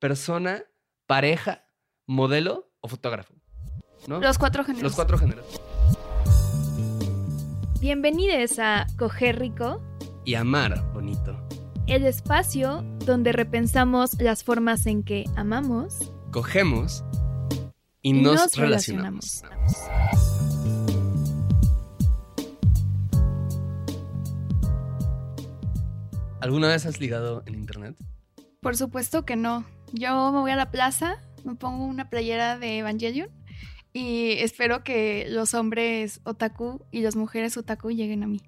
Persona, pareja, modelo o fotógrafo. ¿no? Los cuatro géneros. Los cuatro géneros. Bienvenidos a Coger Rico, Y amar bonito. el espacio donde repensamos las formas en que amamos Cogemos y, y nos, relacionamos. ¿Alguna vez has ligado en internet? Por supuesto que no. Yo me voy a la plaza, me pongo una playera de Evangelion y espero que los hombres otaku y las mujeres otaku lleguen a mí.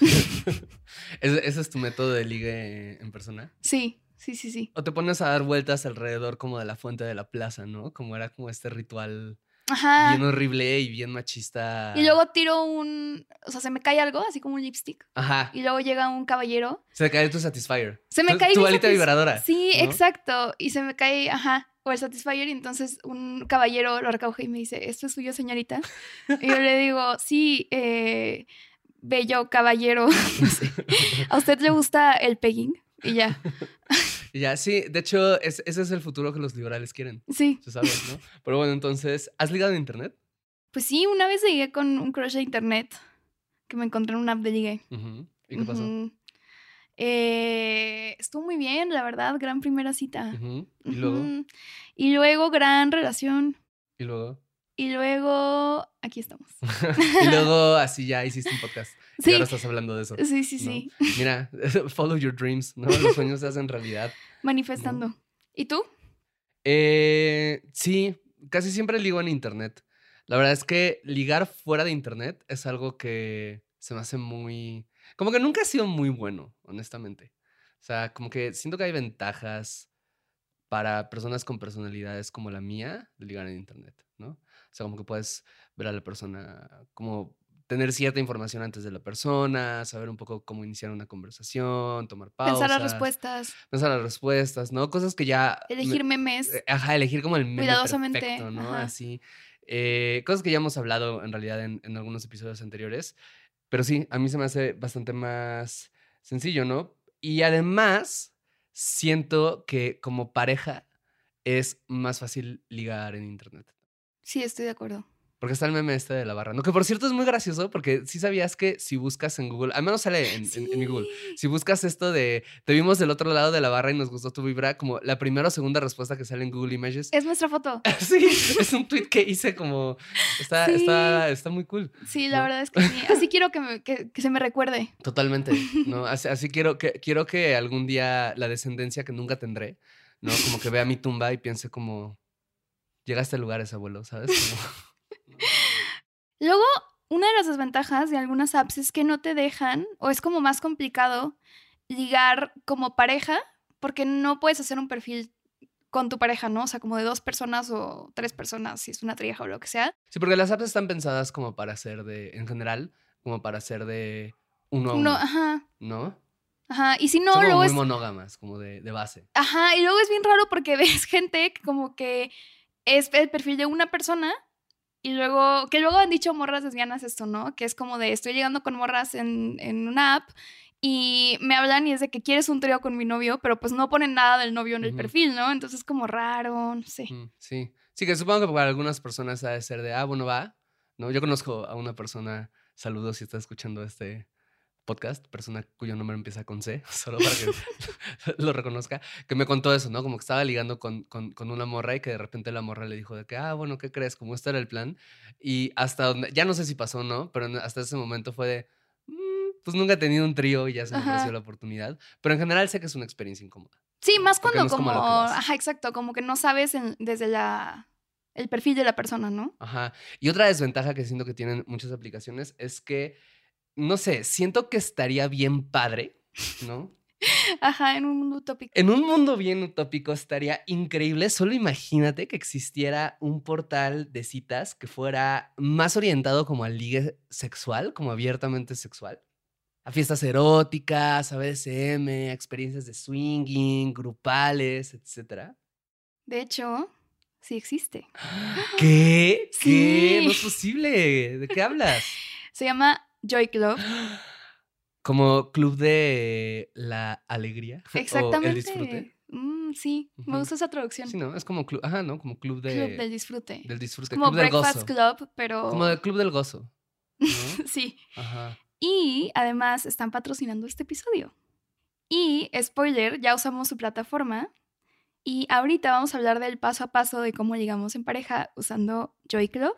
¿Ese, ese es tu método de ligue en persona? Sí, sí, sí, sí. O te pones a dar vueltas alrededor como de la fuente de la plaza, ¿no? Como era como este ritual Ajá. bien horrible y bien machista. Y luego tiro un, o sea, se me cae algo, así como un lipstick. Ajá. Y luego llega un caballero. Se te cae tu Satisfyer. Se me Tu- cae Tu satis- vibradora. Sí, ¿no? exacto. Y se me cae, ajá, o el Satisfyer. Y entonces un caballero lo recoge y me dice, ¿esto es suyo, señorita? y yo le digo, sí, eh, bello caballero. No sé. ¿A usted le gusta el pegging? Y ya. Y ya, sí, de hecho, es- ese es el futuro que los liberales quieren. Sí. Pero bueno, entonces, ¿has ligado en internet? Pues sí, una vez llegué con un crush de internet que me encontré en una app de ligue. ¿Y qué pasó? Eh, estuvo muy bien, la verdad, gran primera cita. Y luego. Y luego, gran relación. y luego, Y luego, aquí estamos. y luego así ya hiciste un podcast. Y ahora estás hablando de eso. sí, sí, ¿no? sí. Mira, follow your dreams, ¿no? Los sueños se hacen realidad. Manifestando. ¿Y tú? Eh, sí, casi siempre ligo en internet. La verdad es que ligar fuera de internet es algo que se me hace muy... Como que nunca ha sido muy bueno, honestamente. O sea, como que siento que hay ventajas para personas con personalidades como la mía de ligar en internet, ¿no? O sea, como que puedes ver a la persona, como tener cierta información antes de la persona, saber un poco cómo iniciar una conversación, tomar pausas. Pensar las respuestas, Pensar las respuestas, ¿no? Cosas que ya... elegir memes. eh, Ajá, elegir como el meme Cuidadosamente, perfecto, ¿no? ajá. Así. Eh, cosas que ya hemos hablado en realidad en, en algunos episodios anteriores. Pero sí, a mí se me hace bastante más sencillo, ¿no? Y además, siento que como pareja es más fácil ligar en internet. Sí, estoy de acuerdo. Porque está el meme este de la barra, ¿no? Que por cierto es muy gracioso porque sí sabías que si buscas en Google, al menos sale en, en- en mi Google, si buscas esto de te vimos del otro lado de la barra y nos gustó tu vibra, como la primera o segunda respuesta que sale en Google Images. Es nuestra foto. Sí, es un tweet que hice como. Está, Sí. está, está muy cool. Sí, la ¿No? verdad es que sí. Así quiero que, me- que- que se me recuerde. Totalmente. ¿no? Así, así quiero, que, quiero que algún día la descendencia que nunca tendré, ¿no? Como que vea mi tumba y piense como. Llegaste a lugares, abuelo, ¿sabes? Como- Luego, una de las desventajas de algunas apps es que no te dejan, o es como más complicado, ligar como pareja, porque no puedes hacer un perfil con tu pareja, ¿no? O sea, como de dos personas o tres personas, si es una trieja o lo que sea. Sí, porque las apps están pensadas como para ser de. En general, como para ser de uno a uno. No, ajá, ¿No? ajá. Y si no, Son como luego muy es... monógamas, como de, de base. Ajá, y luego es bien raro porque ves gente que como que es el perfil de una persona y luego, que luego han dicho morras lesbianas esto, ¿no? Que es como de estoy llegando con morras en, en una app y me hablan y es de que quieres un trío con mi novio, pero pues no ponen nada del novio en el perfil, ¿no? Entonces es como raro, no sé. Mm, Sí. Sí, que supongo que para algunas personas ha de ser de, ah, bueno, va. ¿No? Yo conozco a una persona, saludos si está escuchando este podcast, persona cuyo nombre empieza con C, solo para que lo reconozca, que me contó eso, ¿no? Como que estaba ligando con, con, con una morra y que de repente la morra le dijo de que, ah, bueno, ¿qué crees? Como este era el plan. Y hasta donde, ya no sé si pasó o no, pero hasta ese momento fue de, "Mm, pues nunca he tenido un trío y ya se me ofreció la oportunidad. Pero en general sé que es una experiencia incómoda. Sí, más cuando no como como, ajá, exacto, como que no sabes en- desde la el perfil de la persona, ¿no? Ajá. Y otra desventaja que siento que tienen muchas aplicaciones es que, no sé, siento que estaría bien padre, ¿no? Ajá, en un mundo utópico. En un mundo bien utópico estaría increíble. Solo imagínate que existiera un portal de citas que fuera más orientado como al ligue sexual, como abiertamente sexual. A fiestas eróticas, a BDSM, a experiencias de swinging, grupales, etc. De hecho, sí existe. ¿Qué? ¿Qué? Sí. No es posible. ¿De qué hablas? Se llama Joy Club. Como club de la alegría. O Exactamente. el disfrute. Mm, sí, me gusta esa traducción. Sí, no, es como club, ajá, ¿no? Como club de Club del disfrute. del disfrute, Como club del Breakfast gozo. Club, pero... Como del club del gozo. ¿no? sí. Ajá. Y además están patrocinando este episodio. Y, spoiler, ya usamos su plataforma. Y ahorita vamos a hablar del paso a paso de cómo llegamos en pareja usando Joy Club.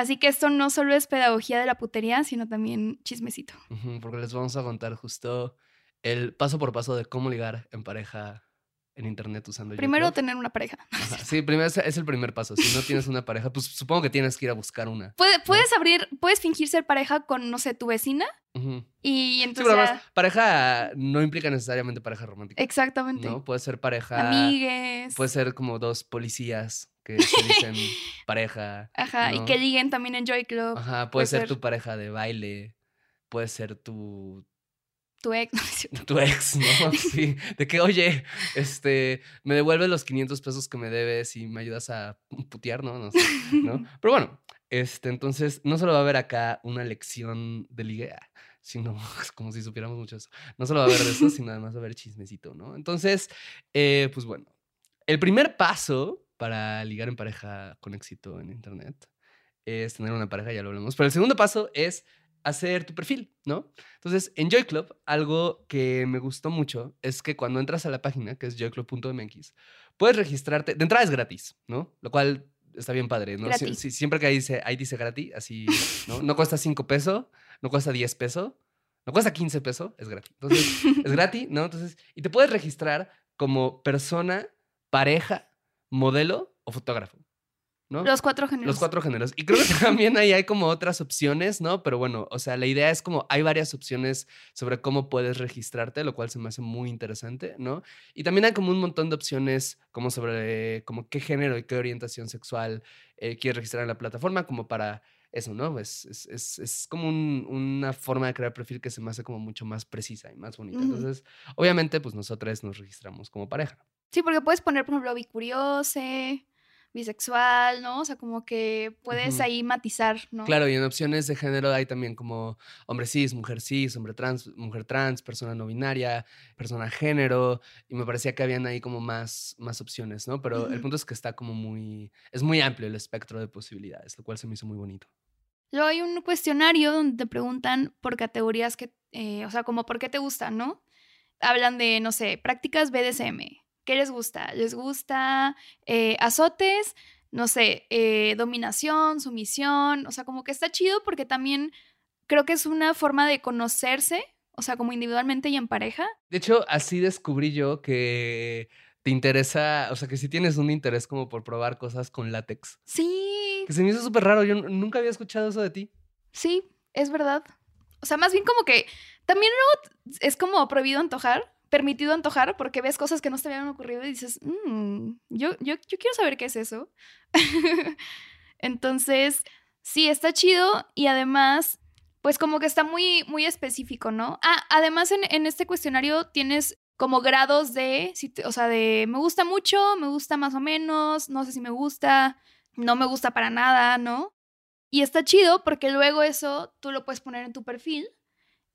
Así que esto no solo es pedagogía de la putería, sino también chismecito. Porque les vamos a contar justo el paso por paso de cómo ligar en pareja en internet usando Primero YouTube. tener una pareja. Ajá, Sí, primero es, es el primer paso. Si no tienes una pareja, pues supongo que tienes que ir a buscar una. Puede- puedes abrir, puedes fingir ser pareja con, no sé, tu vecina. Y Sí, entonces... pero además, pareja no implica necesariamente pareja romántica. exactamente. ¿no? Puede ser pareja. Amigues. Puede ser como dos policías que se dicen pareja. Ajá, y que liguen también en Joy Club. Ajá, puede, puede ser, ser- tu pareja de baile. Puede ser tu, Tu ex. no es cierto. tu ex, ¿no? Sí. De que, oye, este, me devuelves los 500 pesos que me debes y me ayudas a putear, ¿no? No sé, ¿no? Pero bueno, este, entonces, no solo va a haber acá una lección de ligue, ah, sino como si supiéramos mucho eso. No solo va a haber de eso, sino además va a haber chismecito, ¿no? Entonces, eh, pues bueno, el primer paso para ligar en pareja con éxito en Internet es tener una pareja, ya lo hablamos. Pero el segundo paso es hacer tu perfil, ¿no? Entonces, en Joy Club, algo que me gustó mucho es que cuando entras a la página, que es joyclub.mx, puedes registrarte. De entrada es gratis, ¿no? Lo cual está bien padre, ¿no? Sie- Gratis. si- siempre que ahí dice, ahí dice gratis, así, ¿no? No cuesta 5 pesos, no cuesta 10 pesos, no cuesta 15 pesos, es gratis. Entonces, es gratis, ¿no? Entonces, y te puedes registrar como persona, pareja, modelo o fotógrafo, ¿no? Los cuatro géneros. Los cuatro géneros. Y creo que también ahí hay como otras opciones, ¿no? Pero bueno, o sea, la idea es como hay varias opciones sobre cómo puedes registrarte, lo cual se me hace muy interesante, ¿no? Y también hay como un montón de opciones como sobre como qué género y qué orientación sexual eh, quieres registrar en la plataforma, como para eso, ¿no? Es, es, es, es como un- una forma de crear perfil que se me hace como mucho más precisa y más bonita. Entonces, obviamente, pues nosotros nos registramos como pareja. Sí, porque puedes poner, por ejemplo, bicuriose, bisexual, ¿no? O sea, como que puedes ahí matizar, ¿no? Claro, y en opciones de género hay también como hombre cis, mujer cis, hombre trans, mujer trans, persona no binaria, persona género, y me parecía que habían ahí como más, más opciones, ¿no? Pero el punto es que está como muy, es muy amplio el espectro de posibilidades, lo cual se me hizo muy bonito. Luego hay un cuestionario donde te preguntan por categorías que, eh, o sea, como por qué te gustan, ¿no? Hablan de, no sé, prácticas BDSM. ¿Qué les gusta? ¿Les gusta eh, azotes? No sé, eh, dominación, sumisión. O sea, como que está chido porque también creo que es una forma de conocerse, o sea, como individualmente y en pareja. De hecho, así descubrí yo que te interesa, o sea, que si tienes un interés como por probar cosas con látex, Sí, que se me hizo súper raro, yo nunca había escuchado eso de ti. Sí, es verdad. O sea, más bien como que también luego es como prohibido antojar, permitido antojar, porque ves cosas que no te habían ocurrido y dices, "Mm, yo, yo, quiero saber qué es eso. Entonces, sí, está chido y además, pues como que está muy, muy específico, ¿no? Ah, además en, este cuestionario tienes como grados de, o sea, de me gusta mucho, me gusta más o menos, no sé si me gusta, no me gusta para nada, ¿no? Y está chido porque luego eso tú lo puedes poner en tu perfil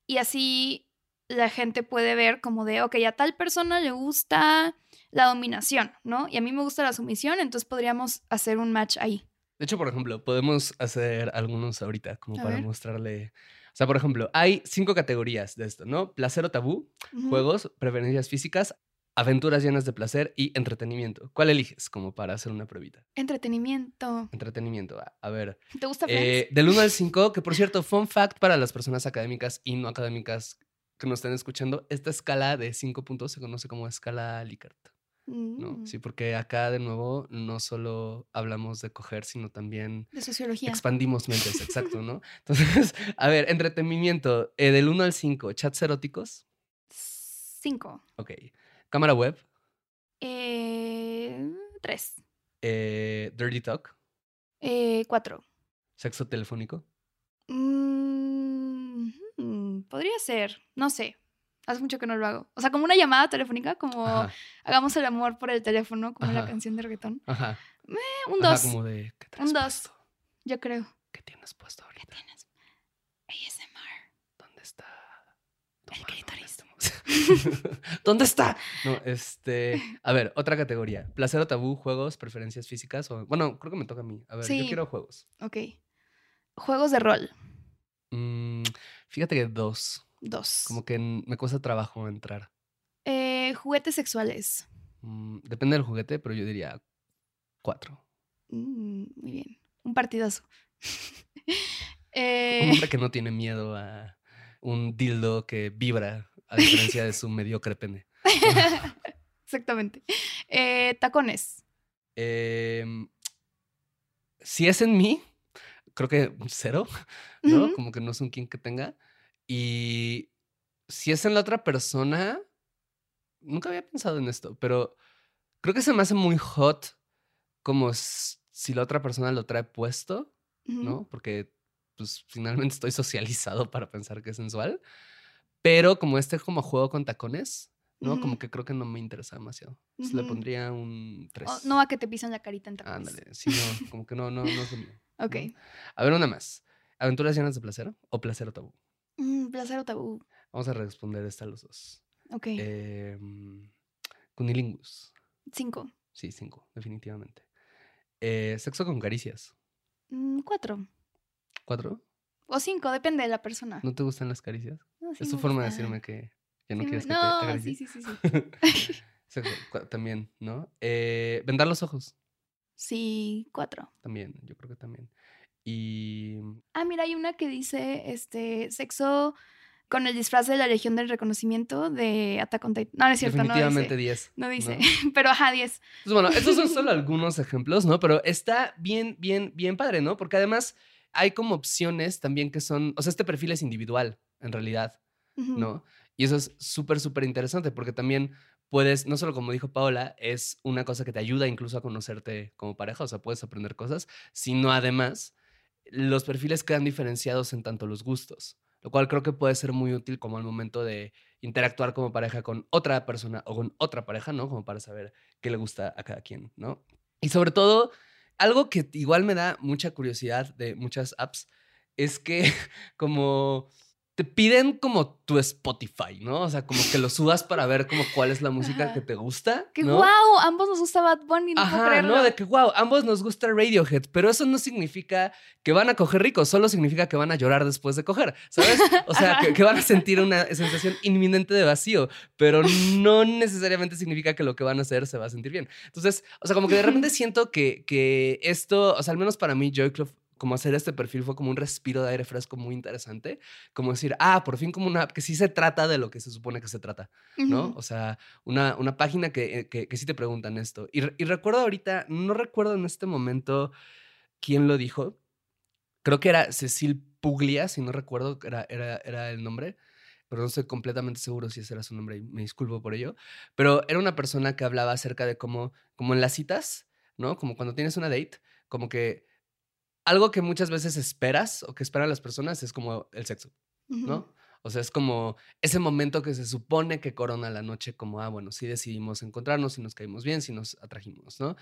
y así la gente puede ver como de, ok, a tal persona le gusta la dominación, ¿no? Y a mí me gusta la sumisión, entonces podríamos hacer un match ahí. De hecho, por ejemplo, podemos hacer algunos ahorita como A para ver. mostrarle. O sea, por ejemplo, hay cinco categorías de esto, ¿no? Placer o tabú, juegos, preferencias físicas, aventuras llenas de placer y entretenimiento. ¿Cuál eliges como para hacer una pruebita? Entretenimiento. Entretenimiento. A, a ver, ¿Te gusta Friends? eh, del 1 al 5, que por cierto, fun fact para las personas académicas y no académicas que nos estén escuchando, esta escala de 5 puntos se conoce como escala Likert. ¿no? Mm, Sí, porque acá de nuevo no solo hablamos de coger, sino también De sociología. expandimos mentes, exacto, ¿no? Entonces, a ver, entretenimiento, eh, del 1 al 5, chats eróticos, Cinco. ok. Cámara web, Eh, tres. eh, dirty talk, Eh, cuatro. sexo telefónico, mm, podría ser, no sé. Hace mucho que no lo hago. O sea, como una llamada telefónica, como ajá, hagamos el amor por el teléfono, como la canción de reggaetón. ajá, Eh, un dos, como de, ¿qué traes Un dos. puesto? yo creo. ¿Qué tienes puesto ahorita? Tienes ASMR. ¿Dónde está? El clítoris. este? ¿Dónde está? No, este. A ver, otra categoría. Placer o tabú, juegos, preferencias físicas. O, bueno, creo que me toca a mí. A ver, yo quiero juegos. Ok. Juegos de rol. Mm, fíjate que dos. Dos. Como que me cuesta trabajo entrar. Eh, juguetes sexuales. Mm, depende del juguete, pero yo diría cuatro. Mm, muy bien. Un partidazo. Un Eh, hombre que no tiene miedo a un dildo que vibra, a diferencia de su mediocre pene. Exactamente. Eh, tacones. Em, si es en mí, creo que cero, ¿no? Como que no es un quien que tenga. Y si es en la otra persona, nunca había pensado en esto, pero creo que se me hace muy hot como si la otra persona lo trae puesto. ¿no? Porque pues finalmente estoy socializado para pensar que es sensual. Pero como este como juego con tacones, ¿no? Como que creo que no me interesa demasiado. Entonces, Le pondría un 3. O- no a que te pisan la carita en tacones. Ándale, sí, no, como que no, no, no es lo mío. ¿No? Ok. A ver, una más. ¿Aventuras llenas de placer o placer o tabú? Mm, placer o tabú. Vamos a responder esta a los dos. Ok. Eh, cunilingus. Cinco. Sí, cinco, definitivamente. Eh, sexo con caricias. Mm, cuatro. ¿Cuatro? O cinco, depende de la persona. ¿No te gustan las caricias? No, sí es tu forma de decirme que ya no Sí me- quieres que no, te acaricie. sí, sí, sí, sí. Sexo, también, ¿no? Eh, vendar los ojos. Sí, cuatro. También, yo creo que también. Y Ah, mira, hay una que dice, este, sexo con el disfraz de la Legión del Reconocimiento de Attack on Titan. No, no es cierto, no definitivamente dice. 10. No dice, pero ajá, 10. Pues bueno, estos son solo algunos ejemplos, ¿no? Pero está bien, bien, bien padre, ¿no? Porque además hay como opciones también que son, o sea, este perfil es individual, en realidad. ¿no? Y eso es súper, súper interesante porque también puedes, no solo como dijo Paola, es una cosa que te ayuda incluso a conocerte como pareja, o sea, puedes aprender cosas, sino además los perfiles quedan diferenciados en tanto los gustos, lo cual creo que puede ser muy útil como al momento de interactuar como pareja con otra persona o con otra pareja, ¿no? Como para saber qué le gusta a cada quien, ¿no? Y sobre todo, algo que igual me da mucha curiosidad de muchas apps es que como te piden como tu Spotify, ¿no? O sea, como que lo subas para ver como cuál es la música Ajá. que te gusta, Que ¿no? wow, ambos nos gusta Bad Bunny, no puedo Ajá, creerlo. ¿no? De que, wow, ambos nos gusta Radiohead, pero eso no significa que van a coger ricos, solo significa que van a llorar después de coger, ¿sabes? O sea, que, que van a sentir una sensación inminente de vacío, pero no necesariamente significa que lo que van a hacer se va a sentir bien. Entonces, o sea, como que de repente siento que, que esto, o sea, al menos para mí, Joy Club, como hacer este perfil fue como un respiro de aire fresco muy interesante, como decir, ah, por fin como una app que sí se trata de lo que se supone que se trata. ¿no? Ujú. O sea, una, una página que, eh, que, que sí te preguntan esto. Y, y recuerdo ahorita, no recuerdo en este momento quién lo dijo. Creo que era Cecil Puglia, si no recuerdo, era, era, era el nombre, pero no estoy completamente seguro si ese era su nombre y me disculpo por ello. Pero era una persona que hablaba acerca de cómo, como en las citas, ¿no? Como cuando tienes una date, como que algo que muchas veces esperas o que esperan las personas es como el sexo. ¿no? O sea, es como ese momento que se supone que corona la noche, como, ah, bueno, sí decidimos encontrarnos, si nos caímos bien, si nos atrajimos, ¿no?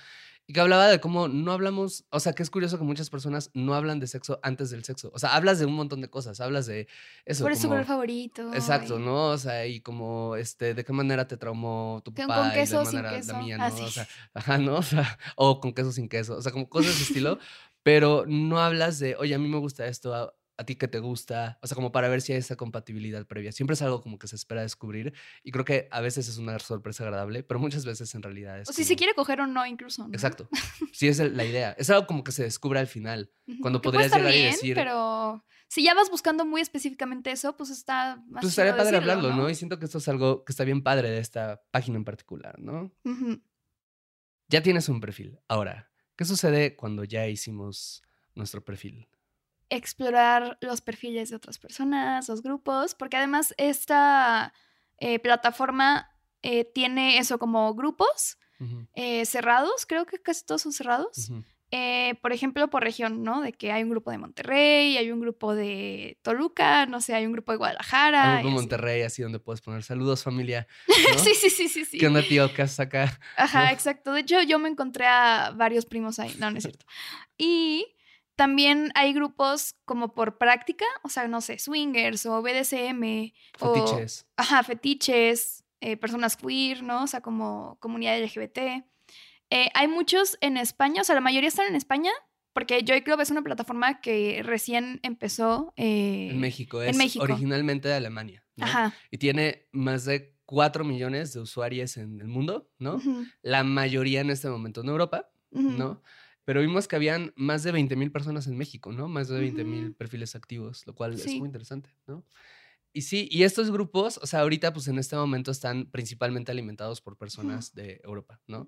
Y que hablaba de cómo no hablamos, o sea, que es curioso que muchas personas no hablan de sexo antes del sexo. O sea, hablas de un montón de cosas, hablas de eso. ¿Cuál es tu como- favorito? Exacto, Y- ¿no? O sea, y como, este, de qué manera te traumó tu papá con y de queso qué sin manera queso. la mía, Ah, ¿no? O sea, ajá, ¿no? O sea, o con queso sin queso, o sea, como cosas de ese estilo, pero no hablas de, oye, a mí me gusta esto, a, a ti que te gusta, o sea, como para ver si hay esa compatibilidad previa. Siempre es algo como que se espera descubrir y creo que a veces es una sorpresa agradable, pero muchas veces en realidad es... O si se quiere coger o no, incluso. ¿no? Exacto. Sí, es la idea. Es algo como que se descubre al final. Cuando Que podrías llegar y bien, decir- Pero si ya vas buscando muy específicamente eso, pues está más Pues estaría padre decirlo, hablarlo, ¿no? Y siento que esto es algo que está bien padre de esta página en particular, ¿no? Ya tienes un perfil. Ahora, ¿qué sucede cuando ya hicimos nuestro perfil? Explorar los perfiles de otras personas, los grupos, porque además esta eh, plataforma eh, tiene eso como grupos eh, cerrados, creo que casi todos son cerrados. Eh, por ejemplo, por región, ¿no? De que hay un grupo de Monterrey, hay un grupo de Toluca, no sé, hay un grupo de Guadalajara. Como y así. Monterrey, así donde puedes poner saludos, familia. ¿no? sí, sí, sí, sí, sí. ¿Qué onda, tío? ¿Qué haces acá? Ajá, ¿no? exacto. De hecho, yo me encontré a varios primos ahí. No, no es cierto. Y también hay grupos como por práctica, o sea, no sé, swingers o BDSM. o- Fetiches. ajá, fetiches, eh, personas queer, ¿no? O sea, como comunidad LGBT. Eh, hay muchos en España, o sea, la mayoría están en España, porque Joy Club es una plataforma que recién empezó. eh, En México. en Es México. originalmente de Alemania. ¿no? Ajá. Y tiene más de 4 millones de usuarios en el mundo, ¿no? La mayoría en este momento en Europa. ¿no? Pero vimos que habían más de 20 mil personas en México, ¿no? Más de 20 mil perfiles activos, lo cual es muy interesante, ¿no? Y sí, y estos grupos, o sea, ahorita pues en este momento están principalmente alimentados por personas de Europa, ¿no?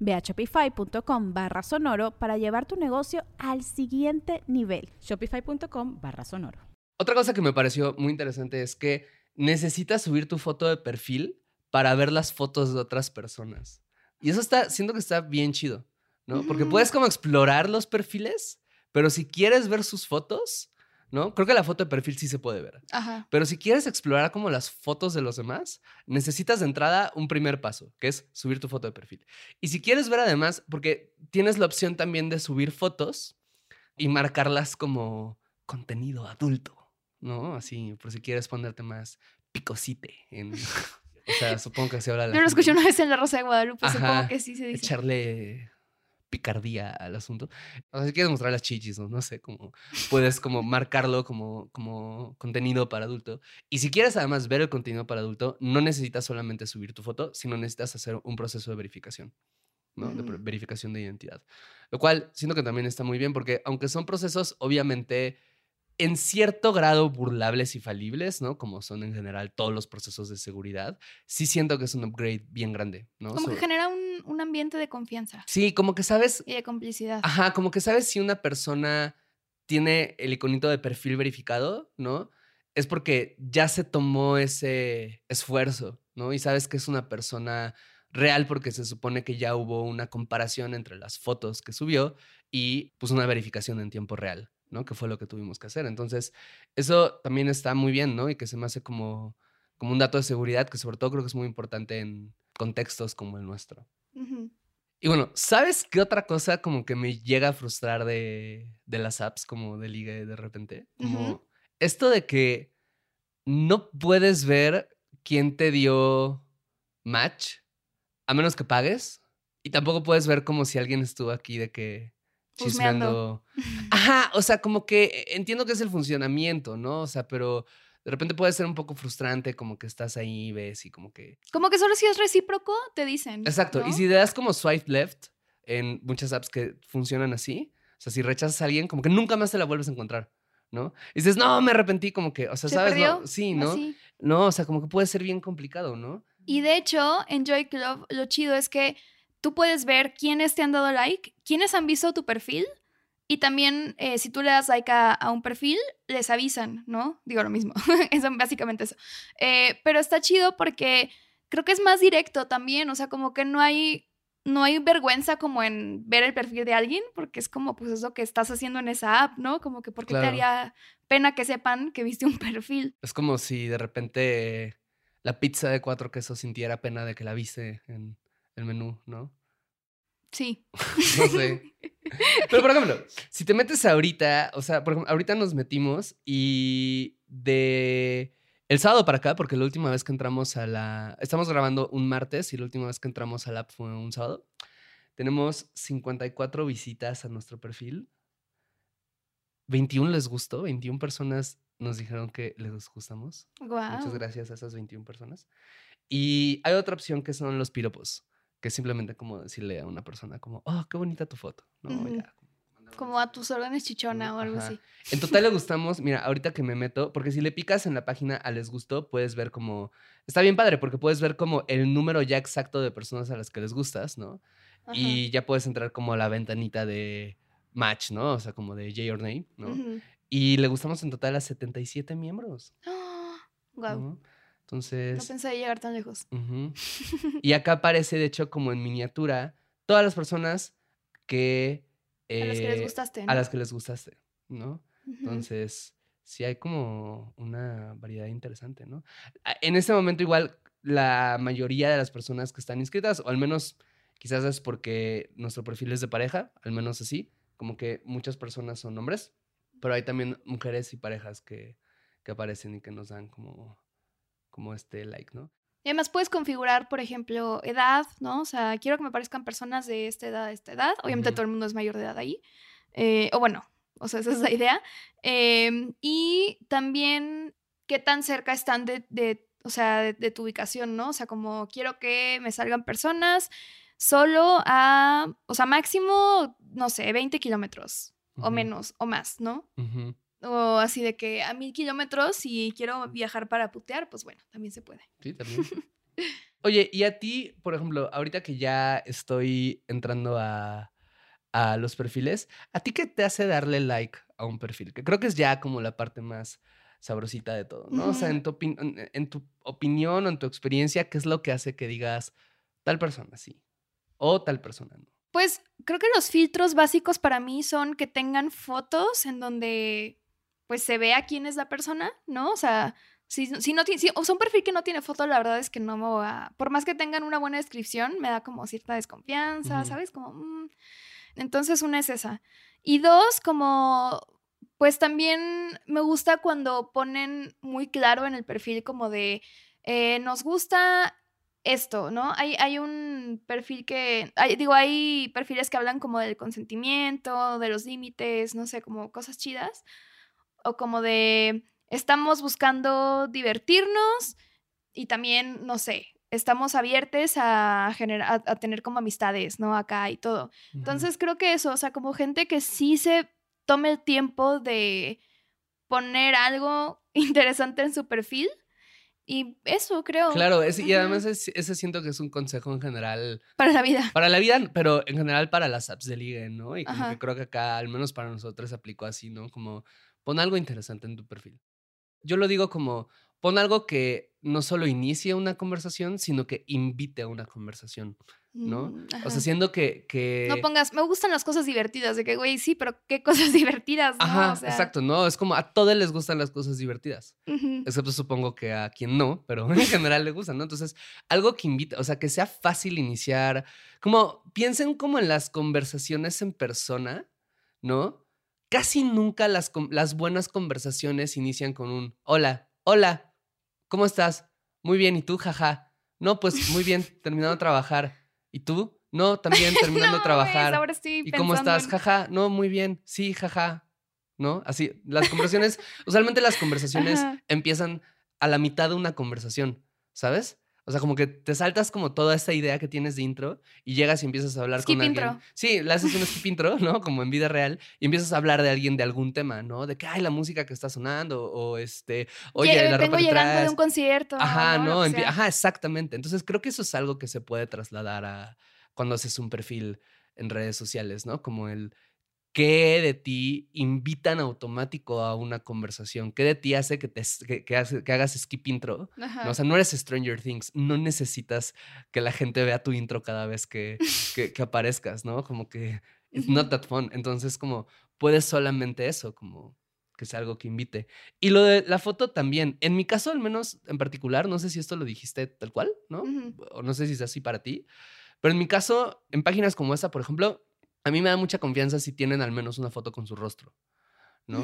Ve a shopify.com barra sonoro para llevar tu negocio al siguiente nivel. Shopify.com barra sonoro. Otra cosa que me pareció muy interesante es que necesitas subir tu foto de perfil para ver las fotos de otras personas. Y eso está, siento que está bien chido, ¿no? Porque puedes como explorar los perfiles, pero si quieres ver sus fotos, ¿no? Creo que la foto de perfil sí se puede ver. Ajá. Pero si quieres explorar como las fotos de los demás, necesitas de entrada un primer paso, que es subir tu foto de perfil. Y si quieres ver además, porque tienes la opción también de subir fotos y marcarlas como contenido adulto, ¿no? Así, por si quieres ponerte más picosite en... O sea, supongo que se habla la Yo lo escuché una vez en la Rosa de Guadalupe, Ajá. supongo que sí se dice. echarle picardía al asunto. O sea, si quieres mostrar las chichis, ¿no? No sé, como puedes como marcarlo como, como contenido para adulto. Y si quieres además ver el contenido para adulto, no necesitas solamente subir tu foto, sino necesitas hacer un proceso de verificación, ¿no? De Ujú. ver- verificación de identidad. Lo cual siento que también está muy bien porque aunque son procesos obviamente en cierto grado burlables y falibles, ¿no? Como son en general todos los procesos de seguridad, sí siento que es un upgrade bien grande, ¿no? Como que genera un, un ambiente de confianza Sí, como que sabes, y de complicidad. Ajá, como que sabes si una persona tiene el iconito de perfil verificado, ¿no? Es porque ya se tomó ese esfuerzo, ¿no? Y sabes que es una persona real porque se supone que ya hubo una comparación entre las fotos que subió y pues una verificación en tiempo real, ¿no? Que fue lo que tuvimos que hacer. Entonces, eso también está muy bien, ¿no? Y que se me hace como, como un dato de seguridad que sobre todo creo que es muy importante en contextos como el nuestro. Y bueno, ¿sabes qué otra cosa como que me llega a frustrar de, de las apps como de ligue de repente? Como esto de que no puedes ver quién te dio match a menos que pagues. Y tampoco puedes ver como si alguien estuvo aquí de que Husmeando. chismeando. Ajá, o sea, como que entiendo que es el funcionamiento, ¿no? O sea, pero de repente puede ser un poco frustrante como que estás ahí, ves y como que Como que solo si es recíproco, te dicen. Exacto. ¿no? Y si le das como swipe left en muchas apps que funcionan así, o sea, si rechazas a alguien, como que nunca más te la vuelves a encontrar, ¿no? Y dices, no, me arrepentí, como que, o sea, ¿Se ¿sabes? perdió? No, sí, ¿no? Así. No, o sea, como que puede ser bien complicado, ¿no? Y de hecho, en Joy Club, lo chido es que tú puedes ver quiénes te han dado like, quiénes han visto tu perfil. Y también, eh, si tú le das like a, a un perfil, les avisan, ¿no? Digo lo mismo. es básicamente eso. Eh, pero está chido porque creo que es más directo también. O sea, como que no hay no hay vergüenza como en ver el perfil de alguien, porque es como, pues, es lo que estás haciendo en esa app, ¿no? Como que, ¿por qué te Claro. haría pena que sepan que viste un perfil? Es como si de repente la pizza de cuatro quesos sintiera pena de que la viste en el menú, ¿no? Sí. No sé. Pero por ejemplo, si te metes ahorita, o sea, por ejemplo, ahorita nos metimos y de el sábado para acá, porque la última vez que entramos a la... Estamos grabando un martes y la última vez que entramos a la app fue un sábado. Tenemos 54 visitas a nuestro perfil. 21 les gustó, 21 personas nos dijeron que les gustamos. Wow. Muchas gracias a esas 21 personas. Y hay otra opción que son los piropos, que es simplemente como decirle a una persona como, oh, qué bonita tu foto. ¿no? Ya, mandarle Como a tus órdenes chichona o algo así. En total le gustamos, mira, ahorita que me meto, porque si le picas en la página a les gustó, puedes ver como, está bien padre, porque puedes ver como el número ya exacto de personas a las que les gustas, ¿no? Ajá. Y ya puedes entrar como a la ventanita de match, ¿no? O sea, como de J or name, ¿no? Y le gustamos en total a 77 miembros. Guau. ¿no? No Entonces... pensé llegar tan lejos. Y acá aparece, de hecho, como en miniatura, todas las personas que... a las que les eh, gustaste. A ¿no? las que les gustaste, ¿no? Entonces, sí hay como una variedad interesante, ¿no? En este momento igual la mayoría de las personas que están inscritas, o al menos quizás es porque nuestro perfil es de pareja, al menos así, como que muchas personas son hombres, pero hay también mujeres y parejas que, que aparecen y que nos dan como, como este like, ¿no? Y además puedes configurar, por ejemplo, edad, ¿no? O sea, quiero que me parezcan personas de esta edad esta edad. Obviamente todo el mundo es mayor de edad ahí. Eh, o bueno, o sea, esa es la idea. Em, y también qué tan cerca están de, de- o sea, de, de tu ubicación, ¿no? O sea, como quiero que me salgan personas solo a, o sea, máximo, no sé, 20 kilómetros o menos o más, ¿no? ujú. O así de que a mil kilómetros y quiero viajar para putear, pues bueno, también se puede. Sí, también. Oye, y a ti, por ejemplo, ahorita que ya estoy entrando a, a los perfiles, ¿a ti qué te hace darle like a un perfil? Que creo que es ya como la parte más sabrosita de todo, ¿no? O sea, en tu, en tu opinión o en tu experiencia, ¿qué es lo que hace que digas tal persona sí o tal persona no? Pues creo que los filtros básicos para mí son que tengan fotos en donde pues se vea quién es la persona, ¿no? O sea, si, si no tiene, si, o sea, un perfil que no tiene foto, la verdad es que no me voy a, por más que tengan una buena descripción, me da como cierta desconfianza. ¿sabes? Como, mm. entonces una es esa. Y dos, como, pues también me gusta cuando ponen muy claro en el perfil como de, eh, nos gusta esto, ¿no? Hay, hay un perfil que, hay- digo, hay perfiles que hablan como del consentimiento, de los límites, no sé, como cosas chidas, o como de, estamos buscando divertirnos y también, no sé, estamos abiertos a, a, a tener como amistades, ¿no? Acá y todo. Entonces creo que eso, o sea, como gente que sí se tome el tiempo de poner algo interesante en su perfil. Y eso creo. Claro, es- y además es- ese siento que es un consejo en general Para la vida. Para la vida, pero en general para las apps de ligue, ¿no? Y como que creo que acá, al menos para nosotros, aplicó así, ¿no? Como pon algo interesante en tu perfil. Yo lo digo como pon algo que no solo inicie una conversación, sino que invite a una conversación, ¿no? Mm, O sea, siendo que... que... No pongas, me gustan las cosas divertidas, de que, güey, sí, pero qué cosas divertidas, ¿no? Ajá, O sea, exacto, ¿no? Es como a todos les gustan las cosas divertidas. Excepto supongo que a quien no, pero en general le gustan, ¿no? Entonces, algo que invita, o sea, que sea fácil iniciar, como piensen como en las conversaciones en persona, ¿no? Casi nunca las, las buenas conversaciones inician con un hola, hola, ¿cómo estás? Muy bien, ¿y tú? Jaja. No, pues muy bien, terminando de trabajar. ¿Y tú? No, también terminando No, de trabajar. ahora estoy ¿Y cómo estás? en- Jaja. No, muy bien. Sí, jaja. ¿No? Así, las conversaciones, usualmente las conversaciones Ajá. empiezan a la mitad de una conversación, ¿sabes? O sea, como que te saltas como toda esta idea que tienes de intro y llegas y empiezas a hablar Skip con alguien. intro. Sí, le haces un skip intro, ¿no? Como en vida real y empiezas a hablar de alguien de algún tema, ¿no? De que, ay, la música que está sonando o este, oye, Lle- la vengo ropa que llegando de un concierto. Ajá, no, sea. ajá, exactamente. Entonces creo que eso es algo que se puede trasladar a cuando haces un perfil en redes sociales, ¿no? Como el ¿qué de ti invita en automático a una conversación? ¿Qué de ti hace que, te, que, que hace- que hagas skip intro? ¿no? O sea, no eres Stranger Things, no necesitas que la gente vea tu intro cada vez que, que, aparezcas, ¿no? Como que it's not that fun. Entonces, como puedes solamente eso, como que sea algo que invite. Y lo de la foto también. En mi caso, al menos en particular, no sé si esto lo dijiste tal cual, ¿no? Ujú. O no sé si es así para ti. Pero en mi caso, en páginas como esta, por ejemplo, a mí me da mucha confianza si tienen al menos una foto con su rostro, ¿no?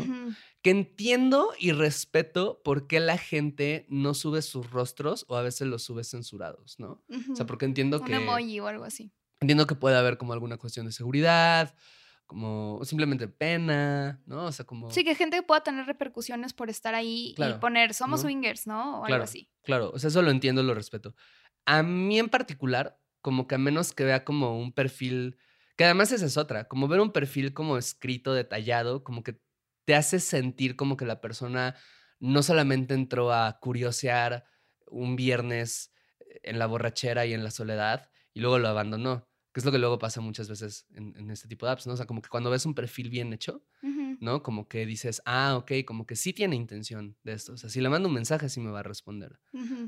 Que entiendo y respeto por qué la gente no sube sus rostros o a veces los sube censurados, ¿no? O sea, porque entiendo Un que emoji o algo así. entiendo que puede haber como alguna cuestión de seguridad, como simplemente pena, ¿no? O sea, como Sí, que gente pueda tener repercusiones por estar ahí Claro, y poner somos ¿no? swingers, ¿no? O algo así. Claro, o sea, eso lo entiendo, lo respeto. A mí en particular, como que a menos que vea como un perfil, que además esa es otra, como ver un perfil como escrito, detallado, como que te hace sentir como que la persona no solamente entró a curiosear un viernes en la borrachera y en la soledad y luego lo abandonó, que es lo que luego pasa muchas veces en, en este tipo de apps, ¿no? O sea, como que cuando ves un perfil bien hecho. ¿no? Como que dices, ah, ok, como que sí tiene intención de esto. O sea, si le mando un mensaje, sí me va a responder.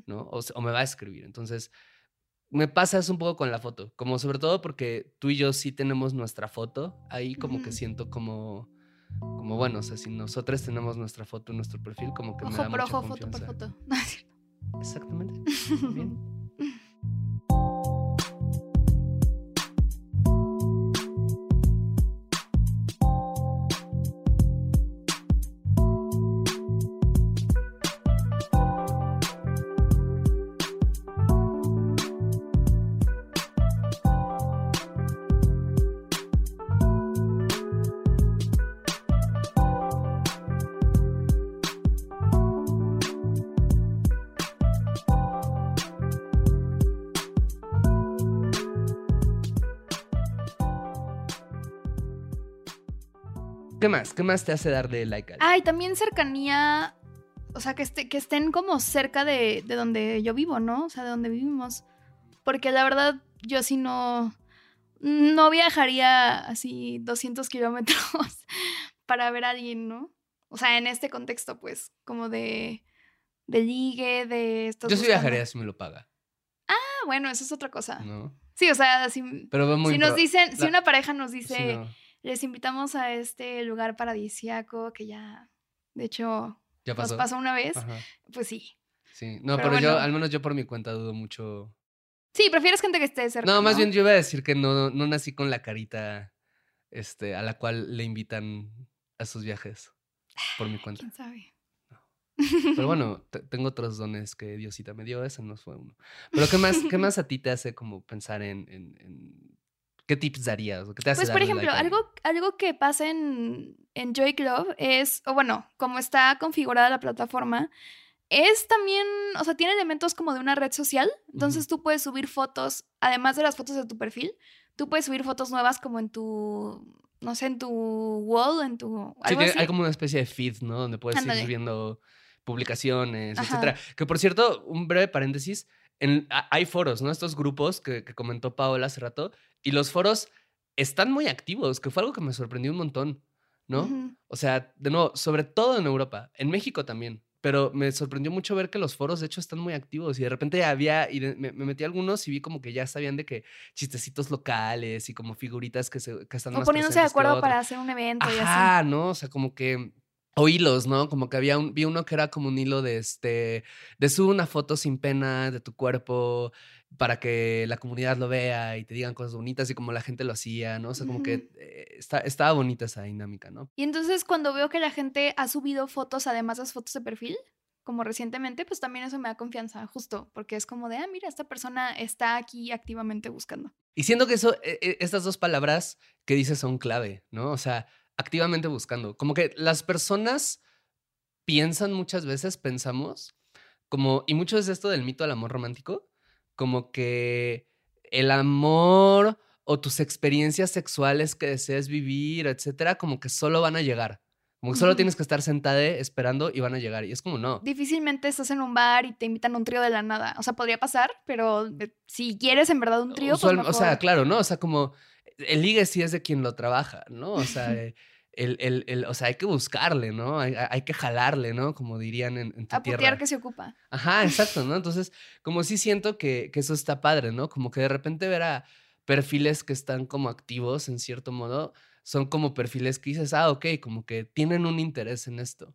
¿no? O, o me va a escribir. Entonces, me pasa eso un poco con la foto, como sobre todo porque tú y yo sí tenemos nuestra foto, ahí como que siento como, como bueno, o sea, si nosotros tenemos nuestra foto nuestro perfil, como que me Ojo da por mucha ojo, foto por foto. No, es cierto. Exactamente. Bien. ¿Qué más? ¿Qué más te hace darle like? Ay, también cercanía, o sea, que, esté, que estén como cerca de, de donde yo vivo, ¿no? O sea, de donde vivimos. Porque la verdad, yo sí no, no viajaría así 200 kilómetros para ver a alguien, ¿no? O sea, en este contexto, pues, como de, de ligue, de... estás Yo sí buscando- viajaría si me lo paga, Ah, bueno, eso es otra cosa. ¿no? Sí, o sea, si, Pero muy si nos dicen, si una pareja nos dice, no, les invitamos a este lugar paradisíaco que ya, de hecho, ya nos pasó. pasó una vez, Ajá, pues sí. sí. No, Pero pero, yo, al menos yo por mi cuenta dudo mucho. Sí, prefieres gente que esté cerca. No, más bien yo iba a decir que no, no nací con la carita este, a la cual le invitan a sus viajes por mi cuenta. ¿Quién sabe? Pero bueno, te- tengo otros dones que Diosita me dio, ese no fue uno. Pero ¿qué más, qué más a ti te hace como pensar en, en- en- qué tips darías? o ¿Qué te hace Pues, por ejemplo, like algo, algo que pasa en, en Joy Club es, o bueno, como está configurada la plataforma, es también, o sea, tiene elementos como de una red social. Entonces tú puedes subir fotos, además de las fotos de tu perfil, tú puedes subir fotos nuevas como en tu, no sé, en tu wall, en tu... Sí, así. hay como una especie de feed, ¿no? Donde puedes ir subiendo publicaciones, Ajá. etcétera. Que por cierto, un breve paréntesis, en, hay foros, ¿no? Estos grupos que, que comentó Paola hace rato, y los foros están muy activos, que fue algo que me sorprendió un montón, ¿no? Ujú. O sea, de nuevo, sobre todo en Europa, en México también. Pero me sorprendió mucho ver que los foros, de hecho, están muy activos. Y de repente había, y de- me, me metí a algunos y vi como que ya sabían de que chistecitos locales y como figuritas que, se, que están O más poniéndose de acuerdo para hacer un evento y así. Ajá, ¿no? O sea, como que. O hilos, ¿no? Como que había un. Vi uno que era como un hilo de este. De sube una foto sin pena de tu cuerpo para que la comunidad lo vea y te digan cosas bonitas y como la gente lo hacía, ¿no? O sea, como que eh, está, estaba bonita esa dinámica, ¿no? Y entonces cuando veo que la gente ha subido fotos, además de las fotos de perfil, como recientemente, pues también eso me da confianza, justo, porque es como de, ah, mira, esta persona está aquí activamente buscando. Y siento que eso, eh, eh, estas dos palabras que dices son clave, ¿no? O sea, activamente buscando. Como que las personas piensan muchas veces, pensamos, como, y mucho es esto del mito del amor romántico, como que el amor o tus experiencias sexuales que desees vivir, etcétera, como que solo van a llegar. Como que solo tienes que estar sentada esperando y van a llegar. Y es como, no. Difícilmente estás en un bar y te invitan a un trío de la nada. O sea, podría pasar, pero eh, si quieres en verdad un trío, pues O sea, claro, ¿no? O sea, como el ligue sí es de quien lo trabaja, ¿no? O sea, eh, el, el, el- o sea, hay que buscarle, ¿no? Hay, hay que jalarle, ¿no? Como dirían en, en tu A putear tierra. que se ocupa. Ajá, exacto, ¿no? Entonces, como sí siento que, que eso está padre, ¿no? Como que de repente ver a perfiles que están como activos en cierto modo, son como perfiles que dices, ah, ok, como que tienen un interés en esto.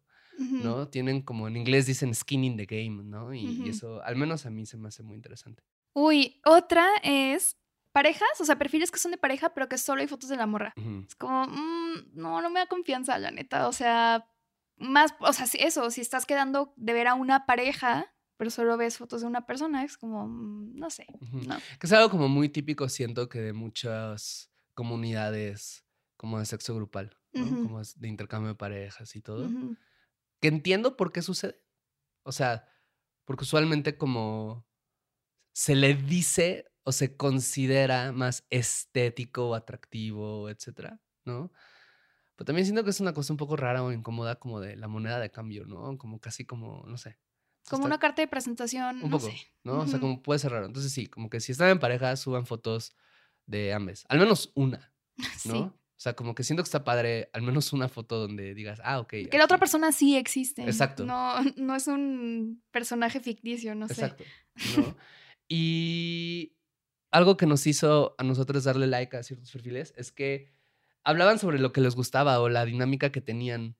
¿no? Tienen como en inglés dicen skin in the game, ¿no? Y, y eso, al menos a mí se me hace muy interesante. Uy, otra es parejas, o sea, perfiles que son de pareja, pero que solo hay fotos de la morra. Es como, mm, no, no me da confianza, la neta. O sea, más, o sea, si- eso, si estás quedando de ver a una pareja, pero solo ves fotos de una persona, es como, mm, no sé, no. Que es algo como muy típico, siento que de muchas comunidades como de sexo grupal. Como de intercambio de parejas y todo. Que entiendo por qué sucede. O sea, porque usualmente como se le dice o se considera más estético o atractivo, etcétera, ¿no? Pero también siento que es una cosa un poco rara o incómoda como de la moneda de cambio, ¿no? Como casi como, no sé. Como una carta de presentación, un no poco, sé. ¿no? O sea, como puede ser raro. Entonces sí, como que si están en pareja, suban fotos de ambas. Al menos una, Sí. ¿no? O sea, como que siento que está padre, al menos una foto donde digas, ah, ok. Que la otra aquí". persona sí existe. Exacto. No, no es un personaje ficticio, no sé. Exacto. ¿no? y algo que nos hizo a nosotros darle like a ciertos perfiles es que hablaban sobre lo que les gustaba o la dinámica que tenían,